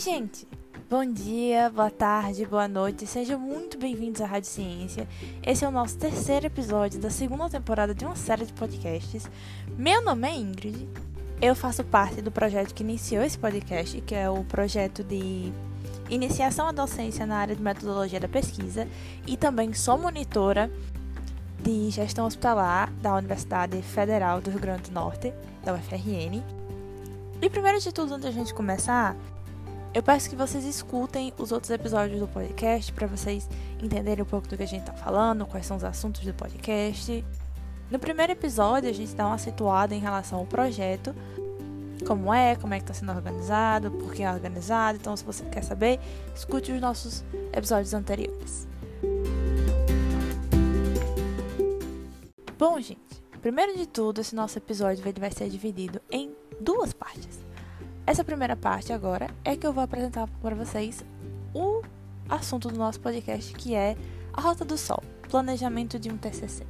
gente! Bom dia, boa tarde, boa noite, sejam muito bem-vindos à Rádio Ciência. Esse é o nosso terceiro episódio da segunda temporada de uma série de podcasts. Meu nome é Ingrid, eu faço parte do projeto que iniciou esse podcast, que é o projeto de iniciação à docência na área de metodologia da pesquisa, e também sou monitora de gestão hospitalar da Universidade Federal do Rio Grande do Norte, da UFRN. E primeiro de tudo, antes da gente começar, eu peço que vocês escutem os outros episódios do podcast para vocês entenderem um pouco do que a gente está falando, quais são os assuntos do podcast. No primeiro episódio, a gente dá uma situada em relação ao projeto, como é, como é que está sendo organizado, por que é organizado. Então, se você quer saber, escute os nossos episódios anteriores. Bom, gente, primeiro de tudo, esse nosso episódio vai ser dividido em duas partes. Essa primeira parte agora é que eu vou apresentar para vocês o assunto do nosso podcast, que é a Rota do Sol, planejamento de um TCC.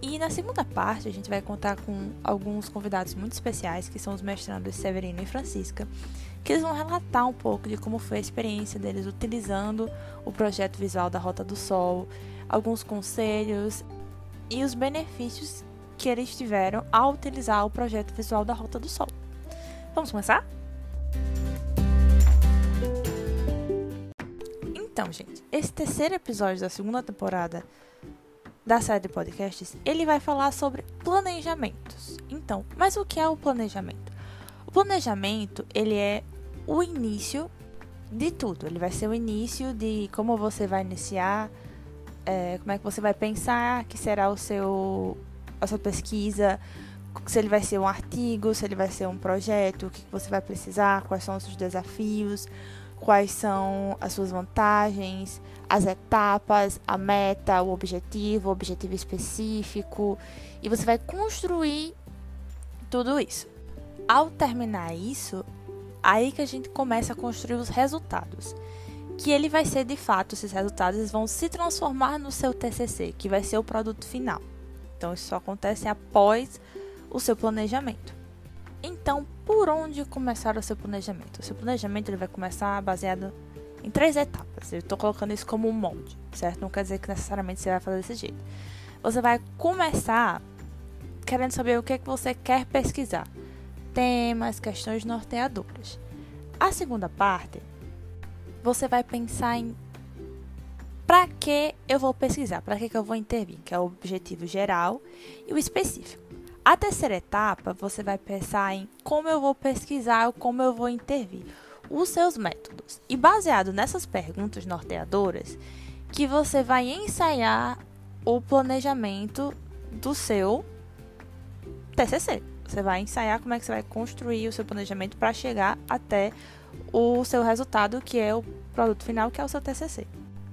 E na segunda parte a gente vai contar com alguns convidados muito especiais, que são os mestrandos Severino e Francisca, que eles vão relatar um pouco de como foi a experiência deles utilizando o projeto visual da Rota do Sol, alguns conselhos e os benefícios que eles tiveram ao utilizar o projeto visual da Rota do Sol. Vamos começar? Então, gente, esse terceiro episódio da segunda temporada da série de podcasts, ele vai falar sobre planejamentos. Então, mas o que é o planejamento? O planejamento, ele é o início de tudo. Ele vai ser o início de como você vai iniciar, é, como é que você vai pensar que será o seu a sua pesquisa, se ele vai ser um artigo, se ele vai ser um projeto, o que você vai precisar, quais são os seus desafios, quais são as suas vantagens, as etapas, a meta, o objetivo, o objetivo específico, e você vai construir tudo isso. Ao terminar isso, aí que a gente começa a construir os resultados, que ele vai ser de fato, esses resultados vão se transformar no seu TCC, que vai ser o produto final. Então isso só acontece após o seu planejamento. Então, por onde começar o seu planejamento? O seu planejamento ele vai começar baseado em três etapas. Eu estou colocando isso como um molde, certo? Não quer dizer que necessariamente você vai fazer desse jeito. Você vai começar querendo saber o que é que você quer pesquisar. Temas, questões norteadoras. A segunda parte, você vai pensar em para que eu vou pesquisar, para que, que eu vou intervir, que é o objetivo geral e o específico. A terceira etapa, você vai pensar em como eu vou pesquisar, como eu vou intervir, os seus métodos. E baseado nessas perguntas norteadoras, que você vai ensaiar o planejamento do seu TCC. Você vai ensaiar como é que você vai construir o seu planejamento para chegar até o seu resultado, que é o produto final, que é o seu TCC.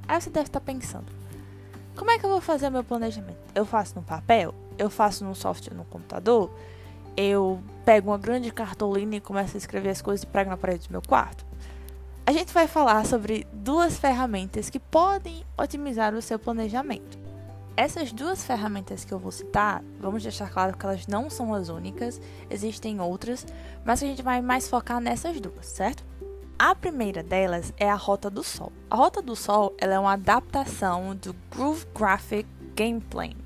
Aí você deve estar pensando: como é que eu vou fazer o meu planejamento? Eu faço no papel? Eu faço no software no computador, eu pego uma grande cartolina e começo a escrever as coisas e prego na parede do meu quarto. A gente vai falar sobre duas ferramentas que podem otimizar o seu planejamento. Essas duas ferramentas que eu vou citar, vamos deixar claro que elas não são as únicas, existem outras, mas a gente vai mais focar nessas duas, certo? A primeira delas é a Rota do Sol. A Rota do Sol é uma adaptação do Groove Graphic Gameplay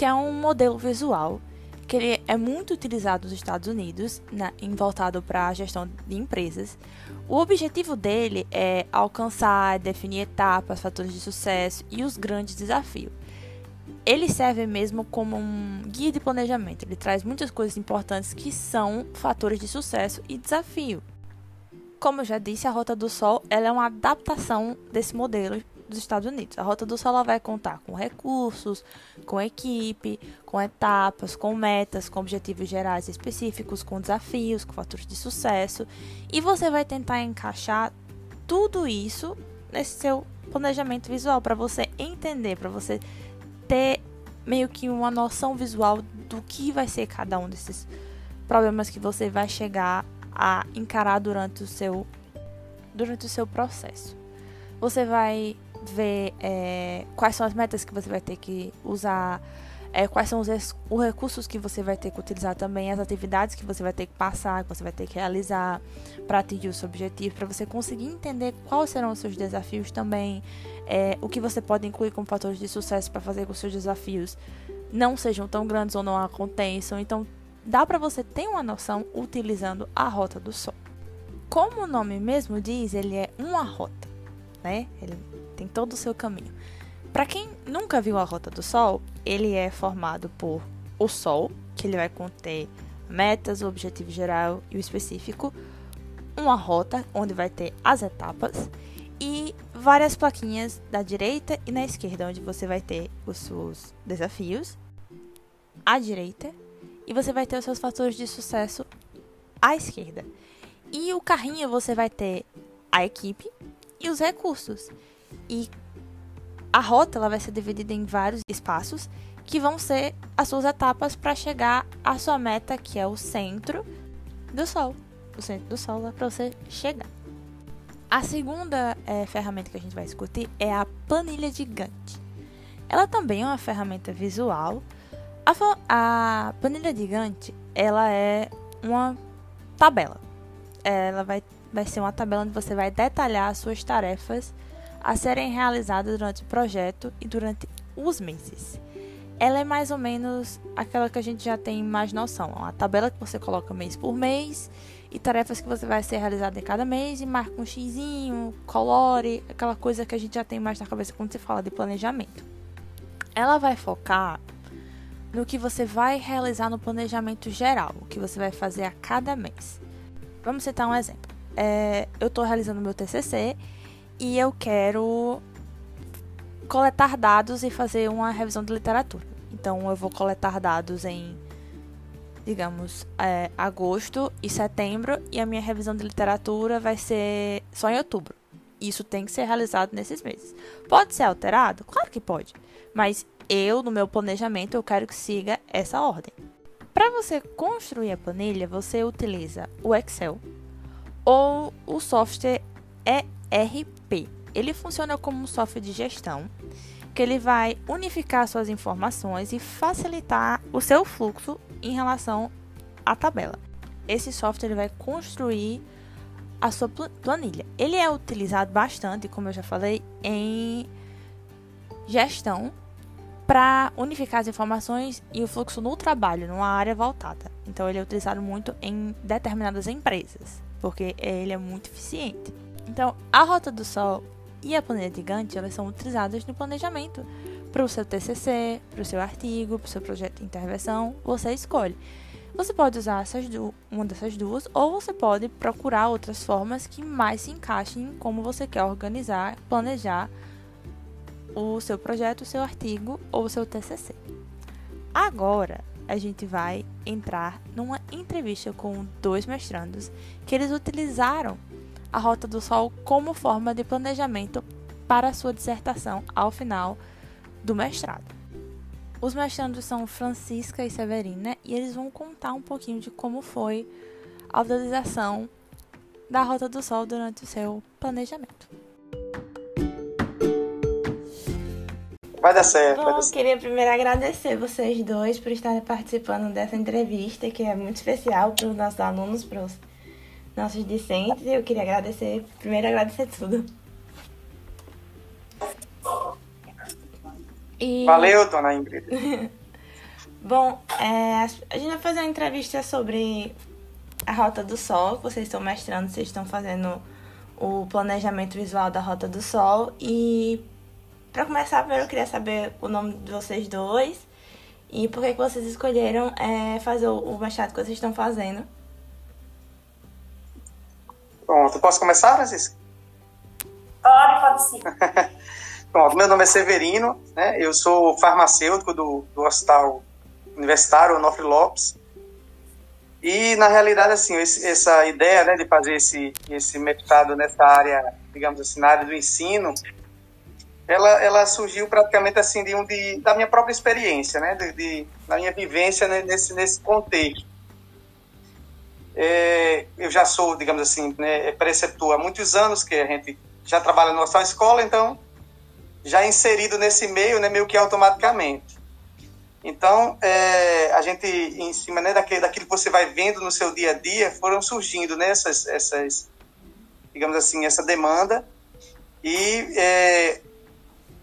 que é um modelo visual que ele é muito utilizado nos Estados Unidos, na, voltado para a gestão de empresas. O objetivo dele é alcançar, definir etapas, fatores de sucesso e os grandes desafios. Ele serve mesmo como um guia de planejamento. Ele traz muitas coisas importantes que são fatores de sucesso e desafio. Como eu já disse, a Rota do Sol é uma adaptação desse modelo dos Estados Unidos. A Rota do Sol vai contar com recursos, com equipe, com etapas, com metas, com objetivos gerais específicos, com desafios, com fatores de sucesso. E você vai tentar encaixar tudo isso nesse seu planejamento visual para você entender, para você ter meio que uma noção visual do que vai ser cada um desses problemas que você vai chegar a encarar durante o seu durante o seu processo. Você vai ver é, quais são as metas que você vai ter que usar, é, quais são os, os recursos que você vai ter que utilizar também, as atividades que você vai ter que passar, que você vai ter que realizar para atingir o seu objetivo, para você conseguir entender quais serão os seus desafios também, é, o que você pode incluir como fatores de sucesso para fazer com que os seus desafios não sejam tão grandes ou não aconteçam. Então, dá para você ter uma noção utilizando a rota do Sol. Como o nome mesmo diz, ele é uma rota, né? Ele tem todo o seu caminho. Para quem nunca viu a rota do Sol, ele é formado por o Sol, que ele vai conter metas, o objetivo geral e o específico, uma rota onde vai ter as etapas e várias plaquinhas da direita e na esquerda onde você vai ter os seus desafios à direita e você vai ter os seus fatores de sucesso à esquerda. E o carrinho você vai ter a equipe e os recursos. E a rota ela vai ser dividida em vários espaços que vão ser as suas etapas para chegar à sua meta, que é o centro do Sol. O centro do Sol é para você chegar. A segunda é, ferramenta que a gente vai discutir é a planilha de Gantt. Ela também é uma ferramenta visual. A, a planilha de Gantt ela é uma tabela. Ela vai, vai ser uma tabela onde você vai detalhar as suas tarefas a serem realizadas durante o projeto e durante os meses. Ela é mais ou menos aquela que a gente já tem mais noção. A tabela que você coloca mês por mês e tarefas que você vai ser realizada em cada mês e marca um xizinho, colore, aquela coisa que a gente já tem mais na cabeça quando se fala de planejamento. Ela vai focar no que você vai realizar no planejamento geral, o que você vai fazer a cada mês. Vamos citar um exemplo. É, eu estou realizando meu TCC e eu quero coletar dados e fazer uma revisão de literatura. Então eu vou coletar dados em, digamos, é, agosto e setembro e a minha revisão de literatura vai ser só em outubro. Isso tem que ser realizado nesses meses. Pode ser alterado? Claro que pode. Mas eu, no meu planejamento, eu quero que siga essa ordem. Para você construir a planilha, você utiliza o Excel ou o software ERP. Ele funciona como um software de gestão que ele vai unificar suas informações e facilitar o seu fluxo em relação à tabela. Esse software ele vai construir a sua planilha. Ele é utilizado bastante, como eu já falei, em gestão para unificar as informações e o fluxo no trabalho, numa área voltada. Então ele é utilizado muito em determinadas empresas, porque ele é muito eficiente. Então, a rota do Sol e a planilha de Gantt elas são utilizadas no planejamento para o seu TCC, para o seu artigo, para o seu projeto de intervenção, você escolhe. Você pode usar uma dessas duas ou você pode procurar outras formas que mais se encaixem em como você quer organizar, planejar o seu projeto, o seu artigo ou o seu TCC. Agora, a gente vai entrar numa entrevista com dois mestrandos que eles utilizaram a Rota do Sol como forma de planejamento para a sua dissertação ao final do mestrado. Os mestrandos são Francisca e Severina e eles vão contar um pouquinho de como foi a utilização da Rota do Sol durante o seu planejamento. Vai dar certo. Bom, vai dar certo. queria primeiro agradecer vocês dois por estarem participando dessa entrevista, que é muito especial para os nossos alunos, para os nossos discentes. Eu queria agradecer, primeiro agradecer tudo. E... Valeu, dona Ingrid. Bom, é, a gente vai fazer uma entrevista sobre a Rota do Sol. Vocês estão mestrando, vocês estão fazendo o planejamento visual da Rota do Sol. E para começar, primeiro eu queria saber o nome de vocês dois e por que, que vocês escolheram é, fazer o mestrado que vocês estão fazendo. Pronto, posso começar, Francisco? Pode, pode sim. Pronto, meu nome é Severino, né? eu sou farmacêutico do, do Hospital Universitário Onofre Lopes. E, na realidade, assim, esse, essa ideia né, de fazer esse, esse mestrado nessa área, digamos assim, na área do ensino, ela, ela surgiu praticamente assim de um de, da minha própria experiência, né, de, de da minha vivência né, nesse, nesse contexto. É, eu já sou, digamos assim, né, preceptor há muitos anos, que a gente já trabalha no hospital escola, então já inserido nesse meio, né, meio que automaticamente. Então, é, a gente, em cima né, daquilo, daquilo que você vai vendo no seu dia a dia, foram surgindo né, essas, essas digamos assim, essa demanda e é,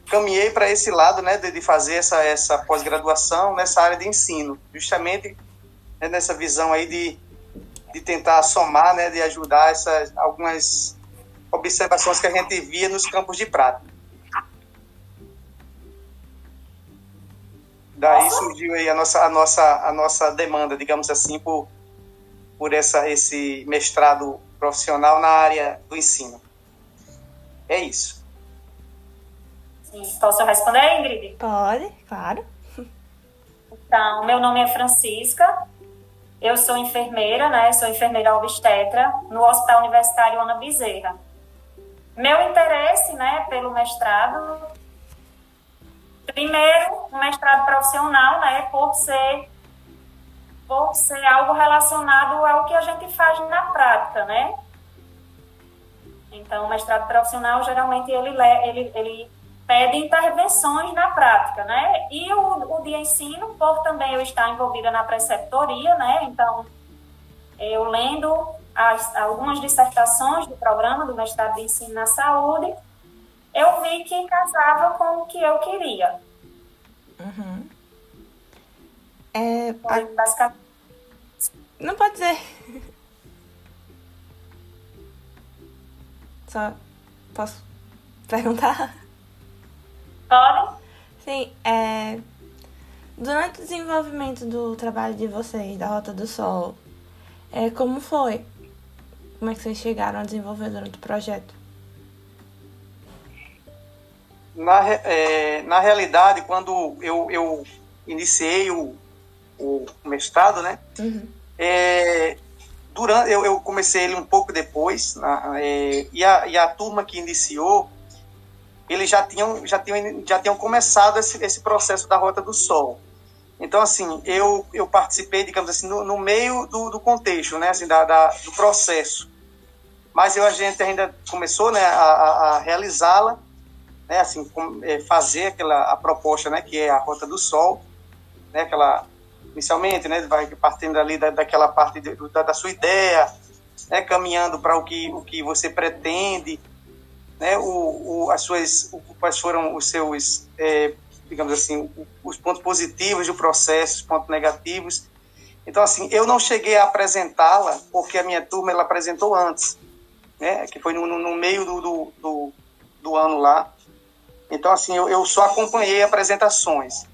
caminhei para esse lado né, de, de fazer essa, essa pós-graduação nessa área de ensino, justamente né, nessa visão aí de, de tentar somar, né, de ajudar essas, algumas observações que a gente via nos campos de prática. Daí surgiu aí a nossa, a nossa, a nossa demanda, digamos assim, por, por essa, esse mestrado profissional na área do ensino. É isso. Posso responder, Ingrid? Pode, claro. Então, meu nome é Francisca, eu sou enfermeira, né? Sou enfermeira obstetra no Hospital Universitário Ana Bezerra. Meu interesse, né, pelo mestrado Primeiro, um mestrado profissional, né, por ser, por ser algo relacionado ao que a gente faz na prática, né? Então, o mestrado profissional, geralmente, ele, ele, ele pede intervenções na prática, né? E o, o de ensino, por também eu estar envolvida na preceptoria, né? Então, eu lendo as, algumas dissertações do programa do mestrado de ensino na saúde, eu vi que casava com o que eu queria. Uhum. É, a... basicamente. Não pode dizer. Só posso perguntar? Pode? Sim, é. Durante o desenvolvimento do trabalho de vocês, da Rota do Sol, é, como foi? Como é que vocês chegaram a desenvolver durante o projeto? na, é, na realidade, quando eu, eu iniciei o, o mestrado, né? Uhum. É, durante, eu, eu, comecei ele um pouco depois, na, é, e, a, e a turma que iniciou, eles já tinham, já tinham, já tinham começado esse, esse processo da Rota do Sol. Então, assim, eu, eu participei, digamos assim, no, no meio do, do contexto, né, assim, da, da, do processo. Mas eu, a gente ainda começou né, a, a realizá-la né, assim, é, fazer aquela a proposta, né, que é a Rota do Sol, né, aquela inicialmente, né, vai partindo ali da, daquela parte de, da, da, sua ideia, né, caminhando para o que o que você pretende, né, o, o as suas o, quais foram os seus é, digamos assim os pontos positivos do processo, os pontos negativos. Então assim, eu não cheguei a apresentá-la porque a minha turma ela apresentou antes, né, que foi no, no meio do, do, do, do ano lá. Então, assim, eu, eu só acompanhei apresentações,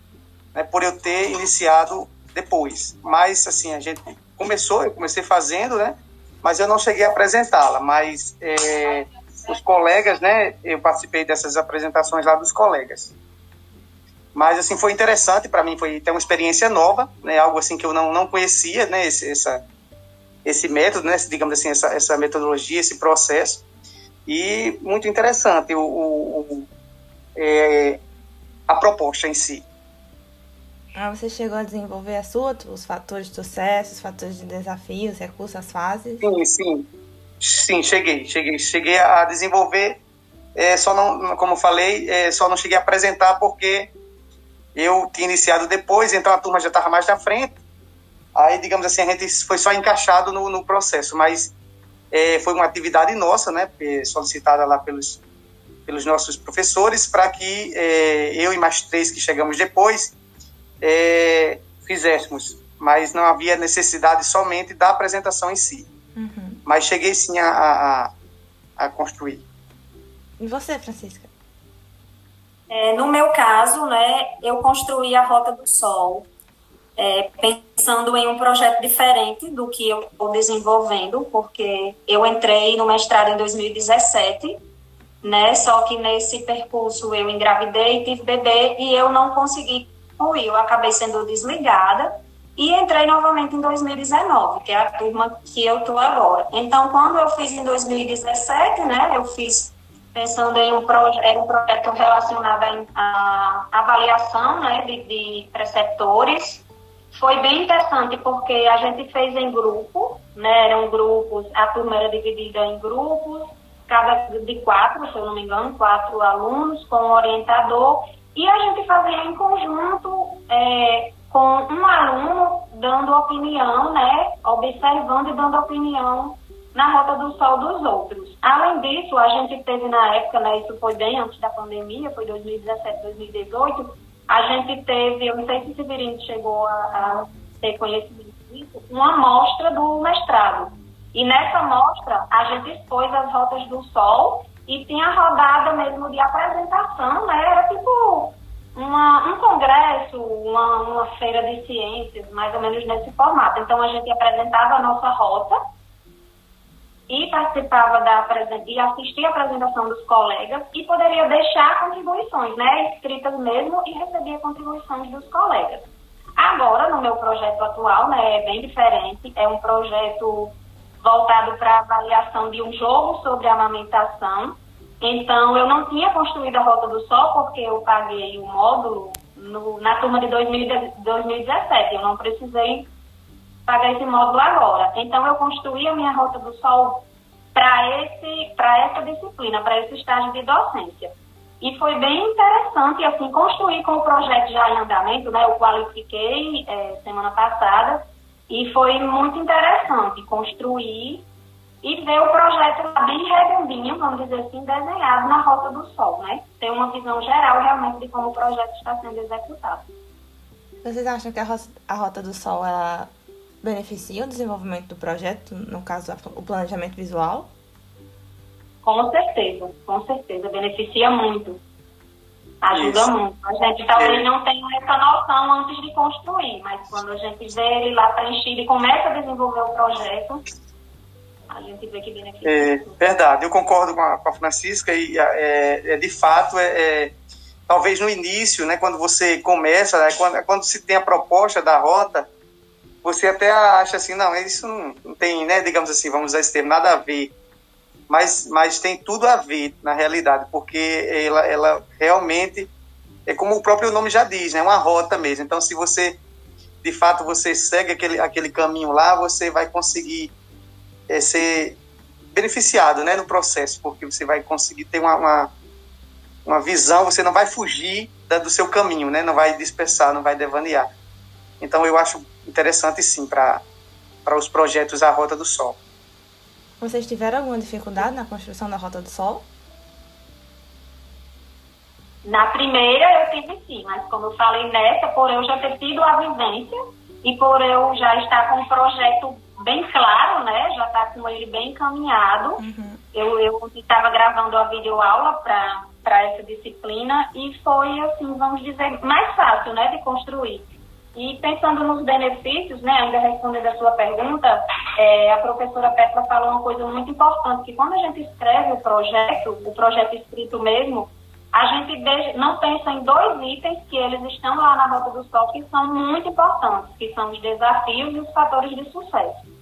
né, por eu ter iniciado depois. Mas, assim, a gente começou, eu comecei fazendo, né, mas eu não cheguei a apresentá-la. Mas é, os colegas, né, eu participei dessas apresentações lá dos colegas. Mas, assim, foi interessante para mim, foi ter uma experiência nova, né, algo assim que eu não, não conhecia, né, esse, essa, esse método, né, digamos assim, essa, essa metodologia, esse processo. E muito interessante o, o, é, a proposta em si. Ah, você chegou a desenvolver a sua, os fatores de sucesso, os fatores de desafios, recursos, as fases? Sim, sim. Sim, cheguei. Cheguei, cheguei a desenvolver. É, só não, como falei, é, só não cheguei a apresentar porque eu tinha iniciado depois, então a turma já estava mais na frente. Aí, digamos assim, a gente foi só encaixado no, no processo, mas é, foi uma atividade nossa, né, solicitada lá pelos pelos nossos professores para que é, eu e mais três que chegamos depois é, fizéssemos, mas não havia necessidade somente da apresentação em si. Uhum. Mas cheguei sim a, a, a, construir. E você, Francisca? É, no meu caso, né, eu construí a Rota do Sol, é, pensando em um projeto diferente do que eu estou desenvolvendo, porque eu entrei no mestrado em 2017 né? Só que nesse percurso eu engravidei, tive bebê e eu não consegui concluir. Eu acabei sendo desligada e entrei novamente em 2019, que é a turma que eu tô agora. Então, quando eu fiz em 2017, né? Eu fiz pensando em um, proje um projeto relacionado à avaliação, né? De, de preceptores. Foi bem interessante porque a gente fez em grupo, né? Eram grupos, a turma era dividida em grupos cada de quatro, se eu não me engano, quatro alunos com um orientador, e a gente fazia em conjunto é, com um aluno dando opinião, né, observando e dando opinião na Rota do Sol dos outros. Além disso, a gente teve na época, né, isso foi bem antes da pandemia, foi 2017, 2018, a gente teve, eu não sei se o Severino chegou a, a ter conhecimento disso, uma amostra do mestrado. E nessa amostra, a gente expôs as rotas do Sol e tinha rodada mesmo de apresentação, né? Era tipo uma, um congresso, uma, uma feira de ciências, mais ou menos nesse formato. Então a gente apresentava a nossa rota e participava da e assistia a apresentação dos colegas e poderia deixar contribuições, né, escritas mesmo e recebia contribuições dos colegas. Agora, no meu projeto atual, né, é bem diferente, é um projeto voltado para avaliação de um jogo sobre amamentação. Então, eu não tinha construído a Rota do Sol porque eu paguei o módulo no, na turma de 2017. Eu não precisei pagar esse módulo agora. Então, eu construí a minha Rota do Sol para essa disciplina, para esse estágio de docência. E foi bem interessante, assim, construir com o projeto já em andamento, né? Eu qualifiquei é, semana passada e foi muito interessante construir e ver o projeto lá bem redondinho, vamos dizer assim, desenhado na Rota do Sol, né? Ter uma visão geral realmente de como o projeto está sendo executado. Vocês acham que a Rota do Sol ela beneficia o desenvolvimento do projeto, no caso, o planejamento visual? Com certeza, com certeza, beneficia muito. Ajuda Isso. muito. A gente talvez é. não tenha essa noção antes de construir, mas quando a gente vê ele lá preenchido e começa a desenvolver o projeto, a gente vê que beneficia. É, verdade, eu concordo com a, com a Francisca e é, é de fato é, é, talvez no início, né, quando você começa, né, quando, quando se tem a proposta da rota, você até acha assim, não, isso não, não tem, né, digamos assim, vamos usar esse termo, nada a ver mas, mas tem tudo a ver na realidade, porque ela, ela realmente é como o próprio nome já diz, é né, uma rota mesmo. Então, se você de fato você segue aquele, aquele caminho lá, você vai conseguir é, ser beneficiado né, no processo, porque você vai conseguir ter uma, uma, uma visão, você não vai fugir da, do seu caminho, né, não vai dispersar, não vai devanear. Então, eu acho interessante sim para os projetos A Rota do Sol. Vocês tiveram alguma dificuldade na construção da Rota do Sol? Na primeira eu tive sim, mas como eu falei nessa, por eu já ter tido a vivência e por eu já estar com um projeto bem claro, né? Já estar tá com ele bem encaminhado. Uhum. Eu, eu estava gravando a videoaula para essa disciplina e foi, assim, vamos dizer, mais fácil, né? De construir. E pensando nos benefícios, né, ainda respondendo a sua pergunta, é, a professora Petra falou uma coisa muito importante, que quando a gente escreve o projeto, o projeto escrito mesmo, a gente não pensa em dois itens que eles estão lá na Rota do Sol que são muito importantes, que são os desafios e os fatores de sucesso.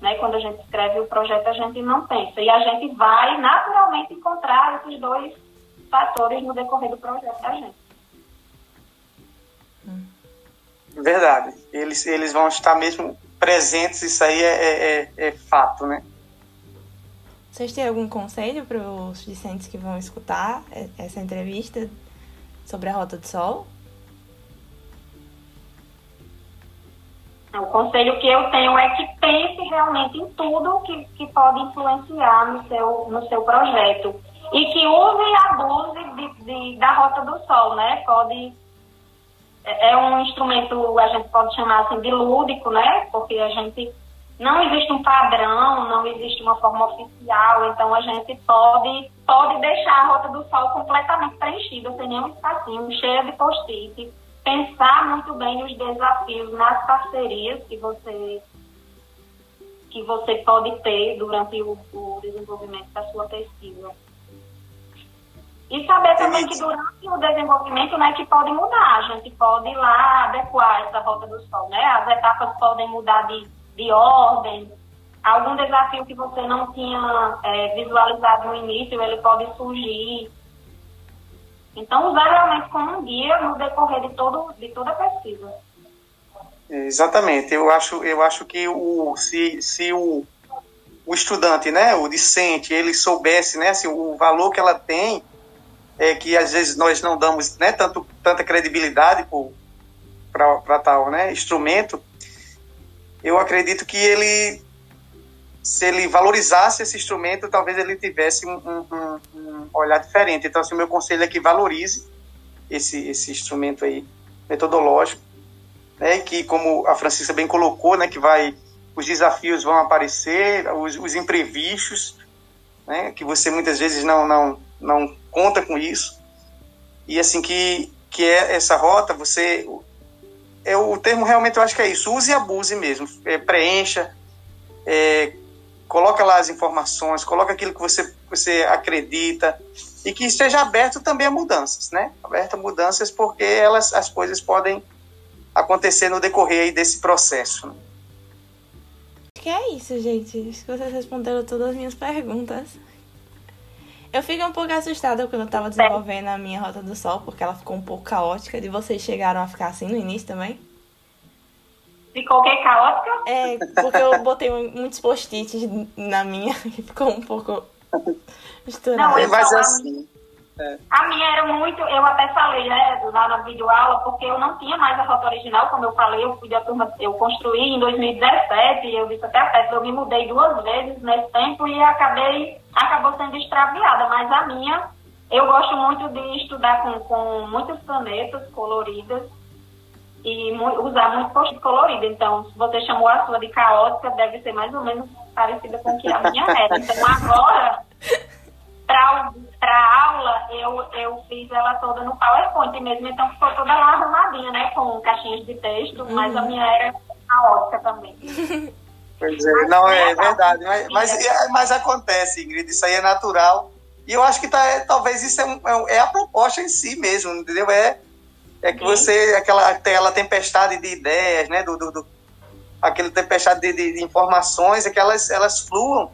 Né? Quando a gente escreve o projeto, a gente não pensa. E a gente vai naturalmente encontrar esses dois fatores no decorrer do projeto da gente. Verdade. Eles, eles vão estar mesmo presentes, isso aí é, é, é, é fato, né? Vocês têm algum conselho para os discentes que vão escutar essa entrevista sobre a Rota do Sol? O conselho que eu tenho é que pense realmente em tudo que, que pode influenciar no seu, no seu projeto. E que use e abuse de, de, da Rota do Sol, né? Pode é, é um instrumento, a gente pode chamar assim de lúdico, né? Porque a gente não existe um padrão, não existe uma forma oficial, então a gente pode, pode deixar a Rota do Sol completamente preenchida, sem nenhum espacinho, cheia de post-it, pensar muito bem nos desafios, nas parcerias que você que você pode ter durante o, o desenvolvimento da sua pesquisa. E saber também que durante o desenvolvimento, né, que pode mudar, a gente pode ir lá adequar essa rota do sol, né? As etapas podem mudar de, de ordem, algum desafio que você não tinha é, visualizado no início, ele pode surgir. Então, usar realmente como um guia no decorrer de, todo, de toda a pesquisa. Exatamente. Eu acho, eu acho que o, se, se o, o estudante, né, o discente, ele soubesse né, assim, o valor que ela tem é, que às vezes nós não damos né, tanto, tanta credibilidade para tal né, instrumento, eu acredito que ele, se ele valorizasse esse instrumento, talvez ele tivesse um, um, um olhar diferente. Então, assim, o meu conselho é que valorize esse, esse instrumento aí, metodológico, né, que como a Francisca bem colocou, né, que vai, os desafios vão aparecer, os, os imprevistos, né, que você muitas vezes não, não, não conta com isso, e assim que, que é essa rota, você é o termo realmente eu acho que é isso, use e abuse mesmo, é, preencha, é, coloca lá as informações, coloca aquilo que você, você acredita e que esteja aberto também a mudanças, né? Aberto a mudanças porque elas, as coisas podem acontecer no decorrer desse processo. Né? Acho que é isso, gente. Acho que vocês responderam todas as minhas perguntas. Eu fiquei um pouco assustada quando eu tava desenvolvendo a minha Rota do Sol, porque ela ficou um pouco caótica. E vocês chegaram a ficar assim no início também? Ficou o quê? Caótica? É, porque eu botei muitos post-its na minha e ficou um pouco misturado. Não, mas assim... É. A minha era muito, eu até falei, né, lá na videoaula, porque eu não tinha mais a foto original, como eu falei, eu fui da turma, eu construí em 2017, e eu disse até a peça, eu me mudei duas vezes nesse tempo e acabei, acabou sendo extraviada, mas a minha, eu gosto muito de estudar com, com muitas canetas coloridas e usar muito post colorido, então, se você chamou a sua de caótica, deve ser mais ou menos parecida com o que a minha era. Então, agora, para aula, eu, eu fiz ela toda no PowerPoint mesmo, então ficou toda lá arrumadinha, né? Com caixinhas de texto, uhum. mas a minha era caótica também. Pois é, não, é verdade. Mas, mas, é, mas, acontece, Ingrid, isso aí é natural. E eu acho que tá, é, talvez isso é, um, é a proposta em si mesmo, entendeu? É, é que você, aquela, aquela tempestade de ideias, né? Do, do, do aquele tempestade de, de, de informações, é que elas, elas fluam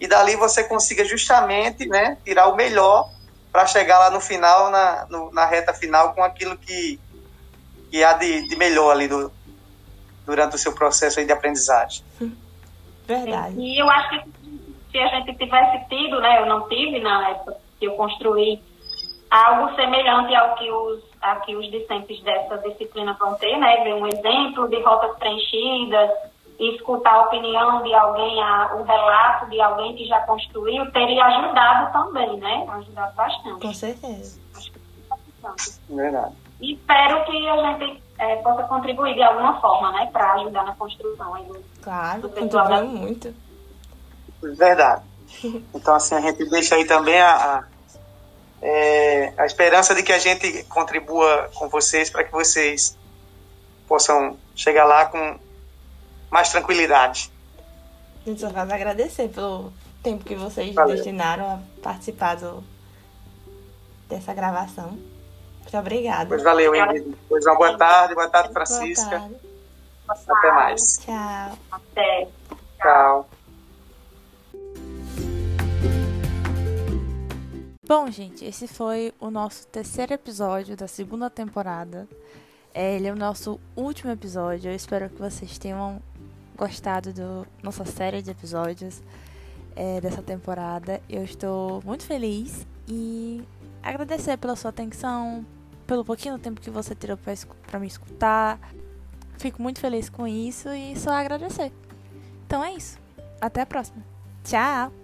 e dali você consiga justamente né, tirar o melhor para chegar lá no final, na, no, na reta final, com aquilo que, que há de, de melhor ali do, durante o seu processo de aprendizagem. Verdade. E eu acho que se a gente tivesse tido, né, eu não tive na época que eu construí algo semelhante ao que os, a que os discentes dessa disciplina vão ter, né, ver um exemplo de rotas preenchidas, escutar a opinião de alguém, a, o relato de alguém que já construiu, teria ajudado também, né? Ajudado bastante. Com certeza. Acho que é Verdade. E espero que a gente é, possa contribuir de alguma forma, né? Para ajudar na construção aí do, Claro, contribui muito. Verdade. Então, assim, a gente deixa aí também a, a, é, a esperança de que a gente contribua com vocês para que vocês possam chegar lá com mais tranquilidade. A gente só vai agradecer pelo tempo que vocês Valeu. destinaram a participar do, dessa gravação. Muito obrigada. Pois valeu, Ingrid. Pois uma boa tarde, boa tarde, Francisca. Boa tarde. Até mais. Tchau. Até. Tchau. Bom, gente, esse foi o nosso terceiro episódio da segunda temporada. É, ele é o nosso último episódio. Eu espero que vocês tenham gostado da nossa série de episódios é, dessa temporada. Eu estou muito feliz e agradecer pela sua atenção, pelo pouquinho tempo que você tirou para me escutar. Fico muito feliz com isso e só agradecer. Então é isso. Até a próxima. Tchau!